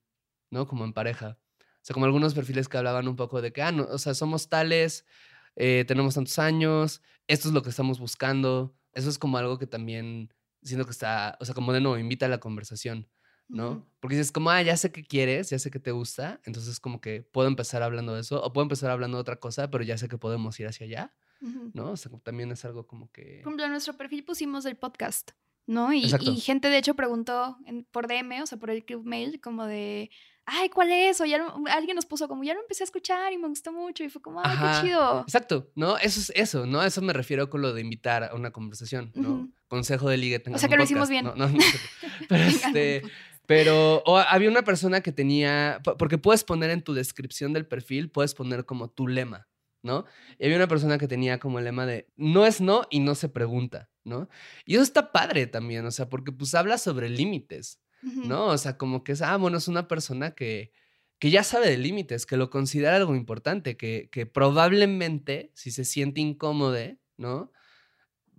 ¿no? Como en pareja. O sea, como algunos perfiles que hablaban un poco de que, ah, no, o sea, somos tales, eh, tenemos tantos años, esto es lo que estamos buscando. Eso es como algo que también siento que está, o sea, como de nuevo, invita a la conversación. ¿no? Porque dices, como, ah, ya sé qué quieres, ya sé que te gusta, entonces como que puedo empezar hablando de eso, o puedo empezar hablando de otra cosa, pero ya sé que podemos ir hacia allá, ¿no? O sea, también es algo como que... Por ejemplo, en nuestro perfil pusimos el podcast, ¿no? Y, gente, de hecho, preguntó en- por DM, o sea, por el club mail, como de, ay, ¿cuál es? O ya lo- alguien nos puso como, ya lo empecé a escuchar y me gustó mucho. Y fue como, ay, Ajá. qué chido. Exacto, ¿no? Eso es eso, ¿no? Eso me refiero con lo de invitar a una conversación, ¿no? Consejo de ligue. tengan sea, que lo hicimos bien. No, no, no es cierto. Pero este... Pero o había una persona que tenía, po- porque puedes poner en tu descripción del perfil, puedes poner como tu lema, ¿no? Y había una persona que tenía como el lema de no es no y no se pregunta, ¿no? Y eso está padre también, o sea, porque pues habla sobre límites. ¿no? O sea, como que es, ah, bueno, es una persona que, que ya sabe de límites, que lo considera algo importante, que, que probablemente, si se siente incómodo, ¿no?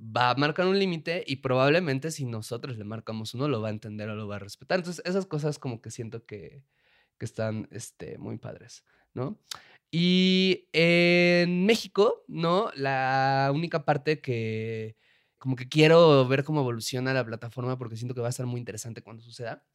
Va a marcar un límite y probablemente si nosotros le marcamos uno, lo va a entender o lo va a respetar. Entonces, esas cosas como que siento que, que están este, muy padres, ¿no? Y en México, ¿no? La única parte que como que quiero ver cómo evoluciona la plataforma porque siento que va a estar muy interesante cuando suceda,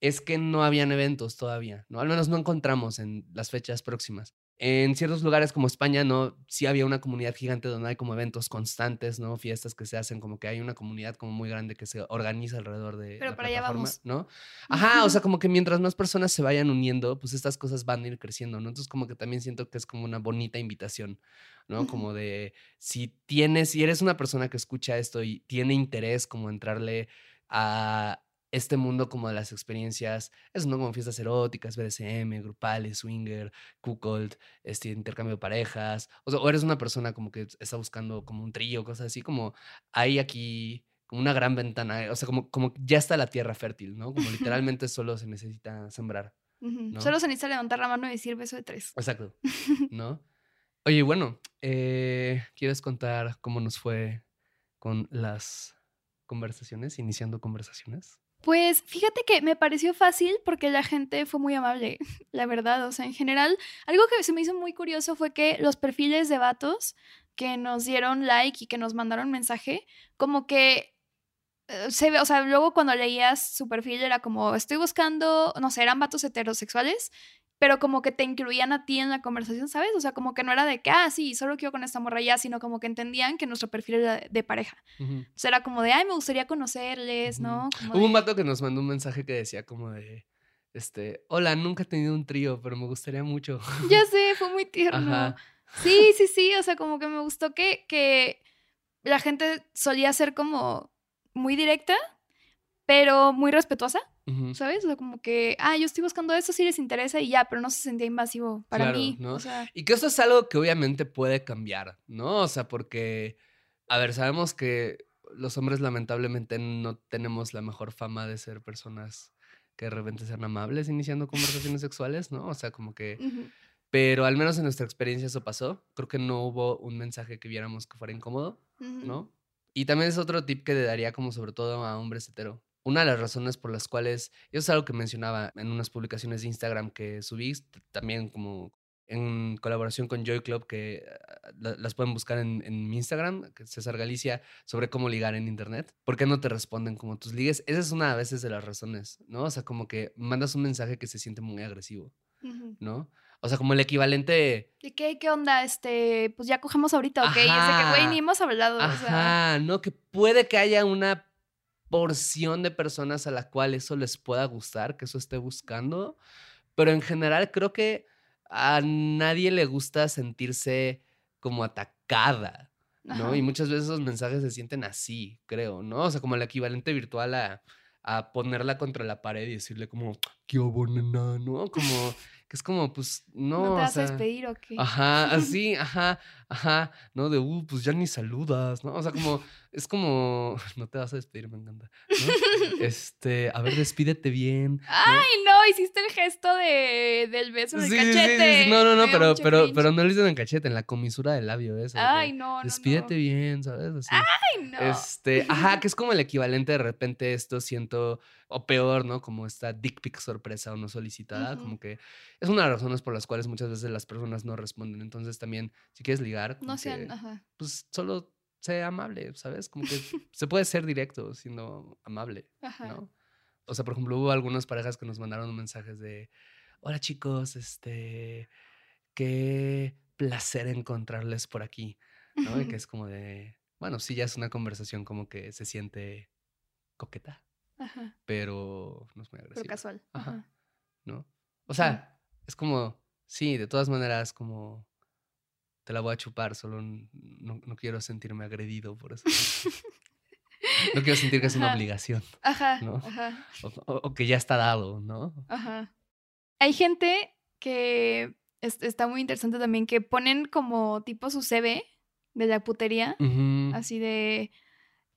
es que no habían eventos todavía, ¿no? Al menos no encontramos en las fechas próximas. En ciertos lugares como España, ¿no? Sí había una comunidad gigante donde hay como eventos constantes, ¿no? Fiestas que se hacen, como que hay una comunidad como muy grande que se organiza alrededor de Pero la para allá vamos. ¿no? Ajá, o sea, como que mientras más personas se vayan uniendo, pues estas cosas van a ir creciendo, ¿no? Entonces como que también siento que es como una bonita invitación, ¿no? Como de si tienes, si eres una persona que escucha esto y tiene interés como entrarle a este mundo como de las experiencias, eso no como fiestas eróticas, BDSM, grupales, swinger, cuckold, este intercambio de parejas, o sea, o eres una persona como que está buscando como un trío, cosas así, como hay aquí como una gran ventana, o sea, como, como ya está la tierra fértil, ¿no? Como literalmente solo se necesita sembrar. Solo se necesita levantar la mano y decir beso de tres. Exacto, ¿no? Oye, bueno, eh, ¿quieres contar cómo nos fue con las conversaciones, iniciando conversaciones? Pues fíjate que me pareció fácil porque la gente fue muy amable, la verdad. O sea, en general, algo que se me hizo muy curioso fue que los perfiles de vatos que nos dieron like y que nos mandaron mensaje, como que eh, se ve, o sea, luego cuando leías su perfil era como, estoy buscando, no sé, eran vatos heterosexuales, pero como que te incluían a ti en la conversación, ¿sabes? O sea, como que no era de que, ah, sí, solo quiero con esta morra ya, sino como que entendían que nuestro perfil era de, pareja. Ujú. Entonces era como de, ay, me gustaría conocerles, ¿no? Como Hubo un vato que nos mandó un mensaje que decía como de, este, hola, nunca he tenido un trío, pero me gustaría mucho. Ya sé, fue muy tierno. Ajá. Sí, sí, sí, o sea, como que me gustó que, que la gente solía ser como muy directa, pero muy respetuosa, ¿sabes? O sea, como que, ah, yo estoy buscando eso, si les interesa y ya, pero no se sentía invasivo para Claro, mí. ¿no? O sea, Y que eso es algo que obviamente puede cambiar, ¿no? O sea, porque, a ver, sabemos que los hombres lamentablemente no tenemos la mejor fama de ser personas que de repente sean amables iniciando conversaciones sexuales, ¿no? O sea, como que... Pero al menos en nuestra experiencia eso pasó. Creo que no hubo un mensaje que viéramos que fuera incómodo. ¿no? Y también es otro tip que le daría como sobre todo a hombres hetero. Una de las razones por las cuales, y eso es algo que mencionaba en unas publicaciones de Instagram que subí, también como en colaboración con Joy Club, que ah, la- las pueden buscar en, en mi Instagram, César Galicia, sobre cómo ligar en Internet. ¿Por qué no te responden como tus ligues? Esa es una a veces de las razones, ¿no? O sea, como que mandas un mensaje que se siente muy agresivo. ¿no? O sea, como el equivalente... ¿De qué, qué onda? Este, pues ya cogemos ahorita, ¿ok? Y que, güey, Ajá. ni hemos hablado. O sea, Ajá, ¿no? Que puede que haya una porción de personas a la cual eso les pueda gustar, que eso esté buscando, pero en general creo que a nadie le gusta sentirse como atacada, ¿no? ajá. Y muchas veces esos mensajes se sienten así, creo, ¿no? O sea, como el equivalente virtual a, a ponerla contra la pared y decirle como, qué hubo, nena?", ¿no? Como, que es como, pues, no, ¿No te o vas a despedir o qué? Ajá, así, ajá, ajá, ¿no? De, uh, pues ya ni saludas, ¿no? O sea, como, es como, no te vas a despedir, me encanta, ¿no? Este, a ver, despídete bien. ¿no? Ay, no, hiciste el gesto de, del beso en el Sí, sí, sí, sí, cachete. sí, No, no, no, pero, pero, cringe. pero no lo dicen en cachete, en la comisura del labio, eso. Ay, no, no. Despídete no. bien, ¿sabes? Así. Ay, no. Este, ajá, que es como el equivalente de repente esto siento, o peor, ¿no? Como esta dick pic sorpresa o no solicitada, como que es una de las razones por las cuales muchas veces las personas no responden. Entonces también, si quieres ligar, no sean, que, ajá. pues solo sé amable, ¿sabes? Como que se puede ser directo siendo amable, Ajá. ¿no? O sea, por ejemplo, hubo algunas parejas que nos mandaron mensajes de, hola chicos, este, qué placer encontrarles por aquí, ¿no? Y que es como de, bueno, sí, ya es una conversación como que se siente coqueta, Ajá. pero no es muy agresiva. Pero casual. Ajá. Ajá. ¿no? O sea, es como, sí, de todas maneras, como te la voy a chupar, solo no, no quiero sentirme agredido por eso. no quiero sentir que es una obligación Ajá. ¿no? Ajá. o, que ya está dado, ¿no? Ajá. Hay gente que es- está muy interesante también que ponen como tipo su CV de la putería. Así de.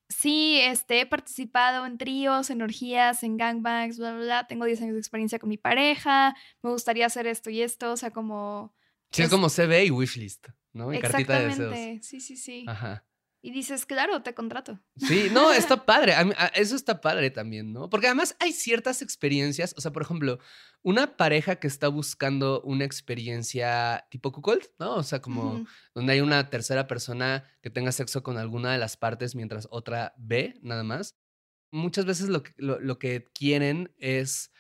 Sí, este, he participado en tríos, en orgías, en gangbangs, bla, bla, bla. Tengo 10 años de experiencia con mi pareja. Me gustaría hacer esto y esto. O sea, como. Sí, es es- como CV y wishlist, ¿no? Y cartita de deseos. Exactamente. Sí, sí, sí. Ajá. Y dices, claro, te contrato. Sí, no, está padre. a mí- a- eso está padre también, ¿no? Porque además hay ciertas experiencias. O sea, por ejemplo, una pareja que está buscando una experiencia tipo cuckold, ¿no? O sea, como donde hay una tercera persona que tenga sexo con alguna de las partes mientras otra ve, nada más. Muchas veces lo, que- lo, lo que quieren es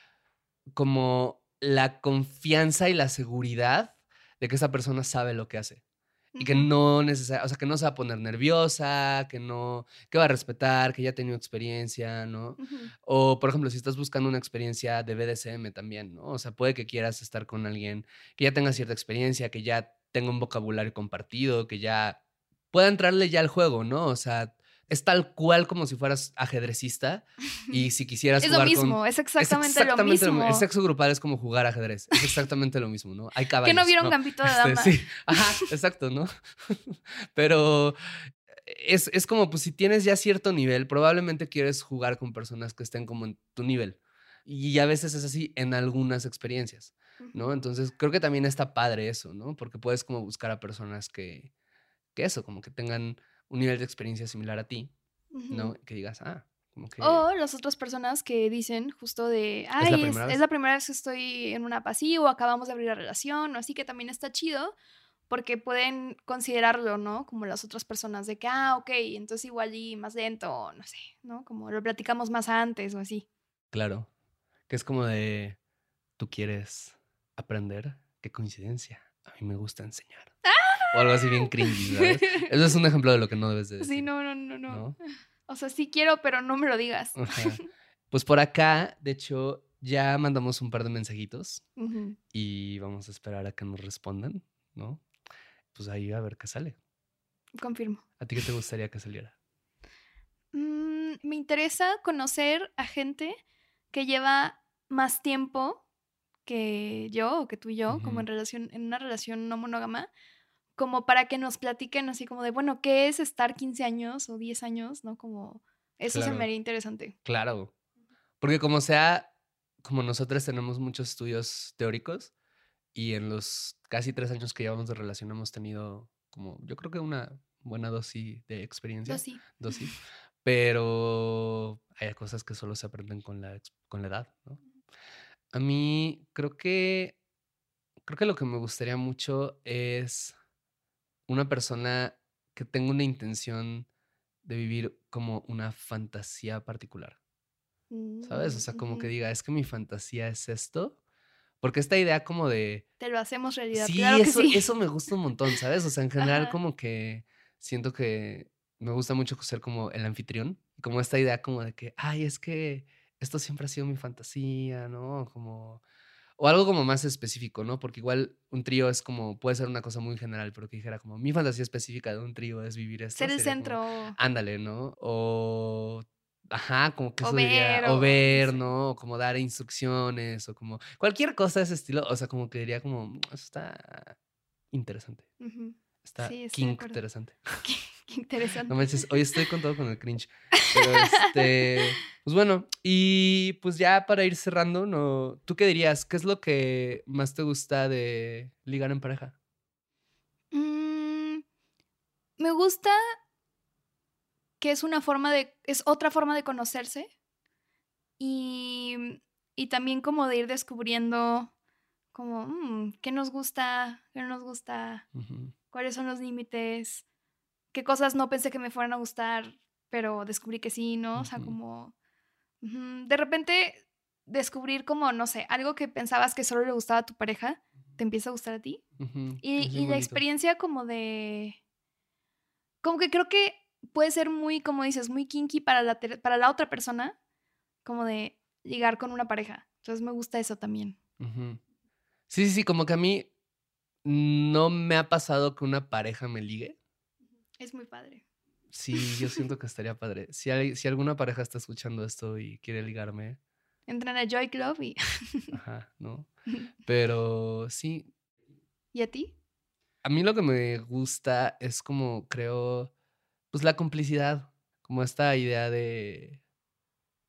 como la confianza y la seguridad de que esa persona sabe lo que hace y que no necesariamente, o sea, que no se va a poner nerviosa, que no, que va a respetar, que ya ha tenido experiencia, ¿no? O, por ejemplo, si estás buscando una experiencia de BDSM también, ¿no? O sea, puede que quieras estar con alguien que ya tenga cierta experiencia, que ya tenga un vocabulario compartido, que ya pueda entrarle ya al juego, ¿no? O sea, es tal cual como si fueras ajedrecista y si quisieras Es lo jugar mismo, con... es exactamente, es exactamente lo mismo. El sexo grupal es como jugar ajedrez. Es exactamente lo mismo, ¿no? Hay caballos. que no vieron Gambito de Este, Dama. sí, ajá, exacto, ¿no? Pero es, es como, pues si tienes ya cierto nivel, probablemente quieres jugar con personas que estén como en tu nivel. Y a veces es así en algunas experiencias, ¿no? Entonces creo que también está padre eso, ¿no? Porque puedes como buscar a personas que, que eso, como que tengan un nivel de experiencia similar a ti. ¿no? Que digas, ah, como que... O las otras personas que dicen justo de, la ay, es, primera es vez". la primera vez que estoy en una pasivo, acabamos de abrir la relación, o así que también está chido, porque pueden considerarlo, ¿no? Como las otras personas, de que, ah, ok, entonces igual y más lento, no sé, ¿no? Como lo platicamos más antes o así. Claro. Que es como de, tú quieres aprender, qué coincidencia. A mí me gusta enseñar. O algo así bien cringy, ¿sabes? Eso es un ejemplo de lo que no debes de decir. Sí, no, no, no, no, ¿no? O sea, sí quiero, pero no me lo digas. Ajá. Pues por acá, de hecho, ya mandamos un par de mensajitos y vamos a esperar a que nos respondan, ¿no? Pues ahí a ver qué sale. Confirmo. ¿A ti qué te gustaría que saliera? Mm, me interesa conocer a gente que lleva más tiempo que yo o que tú y yo, como en relación, en una relación no monógama, como para que nos platiquen así como de, bueno, ¿qué es estar 15 años o 10 años? ¿No? Como eso se Claro. me haría interesante. Claro. Porque como sea, como nosotros tenemos muchos estudios teóricos y en los casi tres años que llevamos de relación hemos tenido como, yo creo que una buena dosis de experiencia. Sí. dosis, pero hay cosas que solo se aprenden con la, con la edad, ¿no? A mí creo que, creo que lo que me gustaría mucho es una persona que tenga una intención de vivir como una fantasía particular, ¿sabes? O sea, como que Mm, diga, es que mi fantasía es esto, porque esta idea como de... Te lo hacemos realidad. Sí, claro que eso, sí. eso me gusta un montón, ¿sabes? O sea, en general Ajá. como que siento que me gusta mucho ser como el anfitrión, como esta idea como de que, ay, es que esto siempre ha sido mi fantasía, ¿no? Como... O algo como más específico, ¿no? Porque igual un trío es como, puede ser una cosa muy general, pero que dijera como, mi fantasía específica de un trío es vivir esto. Ser el como, centro. ándale, ¿no? O, ajá, como que O eso diría, ver, o o ver. ¿no? O como dar instrucciones, o como cualquier cosa de ese estilo, o sea, como que diría como, "Mm, eso está interesante, está Sí, interesante. Qué, interesante. No manches, hoy estoy con todo con el cringe. Pero este, pues bueno, y pues ya para ir cerrando, no, ¿tú qué dirías? ¿Qué es lo que más te gusta de ligar en pareja? Mm, me gusta que es una forma de, es otra forma de conocerse y, y también como de ir descubriendo como, mm, qué nos gusta, qué no nos gusta, cuáles son los límites, qué cosas no pensé que me fueran a gustar, pero descubrí que sí, ¿no? O sea, como, de repente descubrir como, no sé, algo que pensabas que solo le gustaba a tu pareja, te empieza a gustar a ti. Y, la experiencia como de... Como que creo que puede ser muy, como dices, muy kinky para la, para la otra persona, como de ligar con una pareja. Entonces me gusta eso también. Sí, sí, sí, como que a mí no me ha pasado que una pareja me ligue. Es muy padre. Sí, yo siento que estaría padre. Si, hay- si alguna pareja está escuchando esto y quiere ligarme, Entran a Joy Club y... ajá, ¿no? Pero sí, ¿Y a ti? a mí lo que me gusta es como, creo, pues la complicidad, como esta idea de,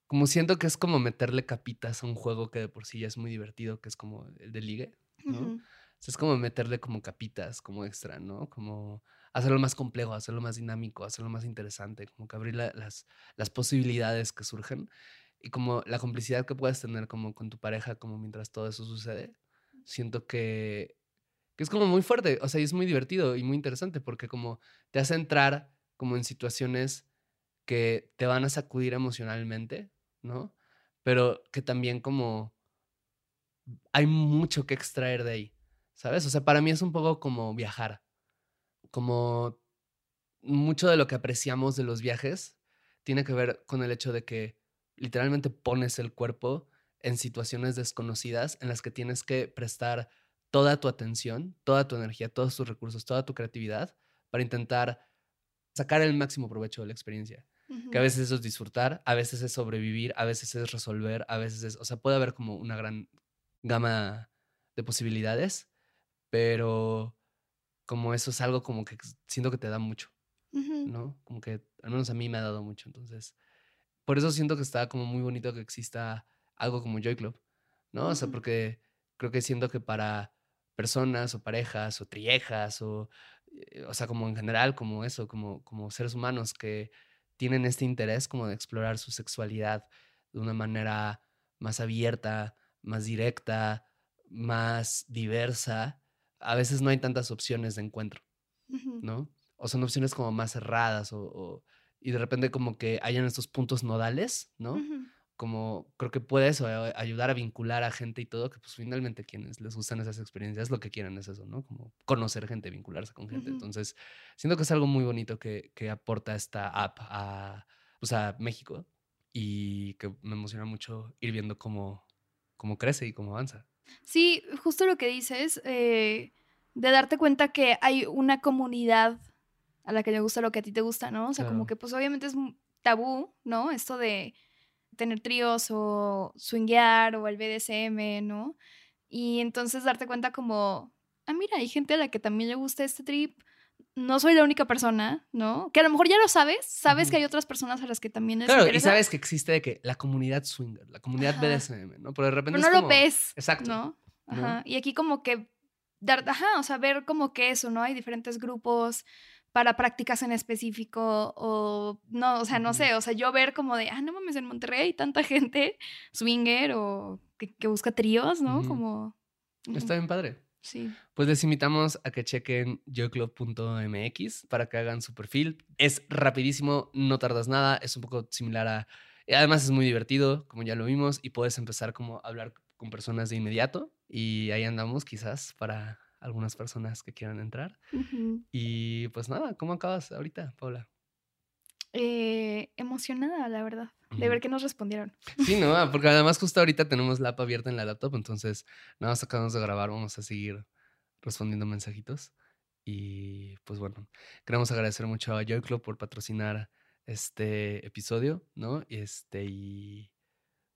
como siento que es como meterle capitas a un juego que de por sí ya es muy divertido, que es como el de ligue, ¿no? Ujú. O sea, es como meterle como capitas, como extra, ¿no? Como hacerlo más complejo, hacerlo más dinámico, hacerlo más interesante, como que abrir la- las, las posibilidades que surgen y como la complicidad que puedes tener como con tu pareja, como mientras todo eso sucede. Siento que, que es como muy fuerte, o sea, y es muy divertido y muy interesante porque como te hace entrar como en situaciones que te van a sacudir emocionalmente, ¿no? Pero que también como hay mucho que extraer de ahí, ¿sabes? O sea, para mí es un poco como viajar, como mucho de lo que apreciamos de los viajes tiene que ver con el hecho de que literalmente pones el cuerpo en situaciones desconocidas en las que tienes que prestar toda tu atención, toda tu energía, todos tus recursos, toda tu creatividad para intentar sacar el máximo provecho de la experiencia. Que a veces eso es disfrutar, a veces es sobrevivir, a veces es resolver, a veces es, o sea, puede haber como una gran gama de posibilidades, pero como eso es algo como que siento que te da mucho. ¿no? Como que al menos a mí me ha dado mucho, entonces, por eso siento que está como muy bonito que exista algo como Joy Club, ¿no? O sea, porque creo que siento que para personas o parejas o triejas o, eh, o sea, como en general, como eso, como, como seres humanos que tienen este interés como de explorar su sexualidad de una manera más abierta, más directa, más diversa, a veces no hay tantas opciones de encuentro. ¿no? O son opciones como más cerradas o, o- y de repente como que hayan estos puntos nodales, ¿no? Como creo que puede eso, a- ayudar a vincular a gente y todo, que pues finalmente quienes les gustan esas experiencias, lo que quieren es eso, ¿no? Como conocer gente, vincularse con gente. Entonces, siento que es algo muy bonito que, que aporta esta app a, pues, a México y que me emociona mucho ir viendo cómo, cómo crece y cómo avanza. Sí, justo lo que dices, eh, de darte cuenta que hay una comunidad a la que le gusta lo que a ti te gusta, ¿no? O sea, como que pues obviamente es un tabú, ¿no? Esto de tener tríos o swinguear o el BDSM, ¿no? Y entonces darte cuenta como ah, mira, hay gente a la que también le gusta este trip. No soy la única persona, ¿no? Que a lo mejor ya lo sabes, sabes que hay otras personas a las que también les Claro, y sabes que existe de que la comunidad swinger, la comunidad Ajá. BDSM, ¿no? Pero de repente pero no es lo ves, Exacto. ¿no? ¿no? Ajá. Y aquí como que, dar, ajá, o sea, ver como que eso, ¿no? Hay diferentes grupos para prácticas en específico o no, o sea, no sé, o sea, yo ver como de, ah, no mames, en Monterrey hay tanta gente swinger o que, que busca tríos, ¿no? Como... Está bien padre. Sí. Pues les invitamos a que chequen yoyclub.mx para que hagan su perfil. Es rapidísimo, no tardas nada, es un poco similar a... Además es muy divertido, como ya lo vimos, y puedes empezar como a hablar con personas de inmediato. Y ahí andamos quizás para algunas personas que quieran entrar. Y pues nada, ¿cómo acabas ahorita, Paula? Eh, emocionada, la verdad, de ver qué nos respondieron. Sí, no, Ah, porque además justo ahorita tenemos la app abierta en la laptop, entonces nada más acabamos de grabar, vamos a seguir respondiendo mensajitos. Y pues bueno, queremos agradecer mucho a Joy Club por patrocinar este episodio, ¿no? Y este, y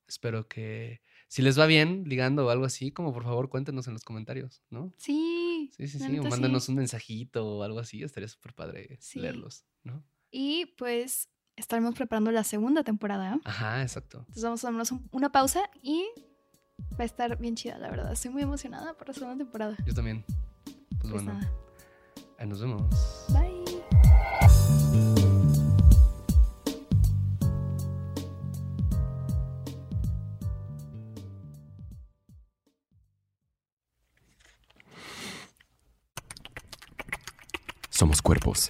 espero que si les va bien ligando o algo así, como por favor cuéntenos en los comentarios, ¿no? Sí. Sí, sí, sí, o neta, mándanos sí. un mensajito o algo así, estaría súper padre Sí. leerlos, ¿no? Y pues estaremos preparando la segunda temporada. Ajá, exacto. Entonces vamos a darnos un- una pausa y va a estar bien chida, la verdad. Estoy muy emocionada por la segunda temporada. Yo también. Pues, Pues bueno, nada. ahí nos vemos. Bye. Somos cuerpos.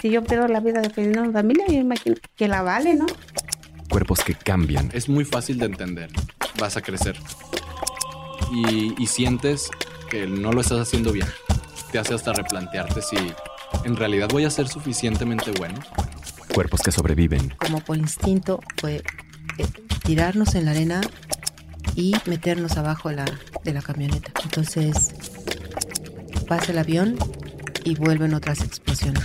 Si yo pierdo la vida defendiendo a mi familia, yo imagino que la vale, ¿no? Cuerpos que cambian. Es muy fácil de entender. Vas a crecer. Y, y sientes que no lo estás haciendo bien. Te hace hasta replantearte si en realidad voy a ser suficientemente bueno. Cuerpos que sobreviven. como por instinto fue eh, tirarnos en la arena y meternos abajo de la, de la camioneta. Entonces pasa el avión y vuelven otras explosiones.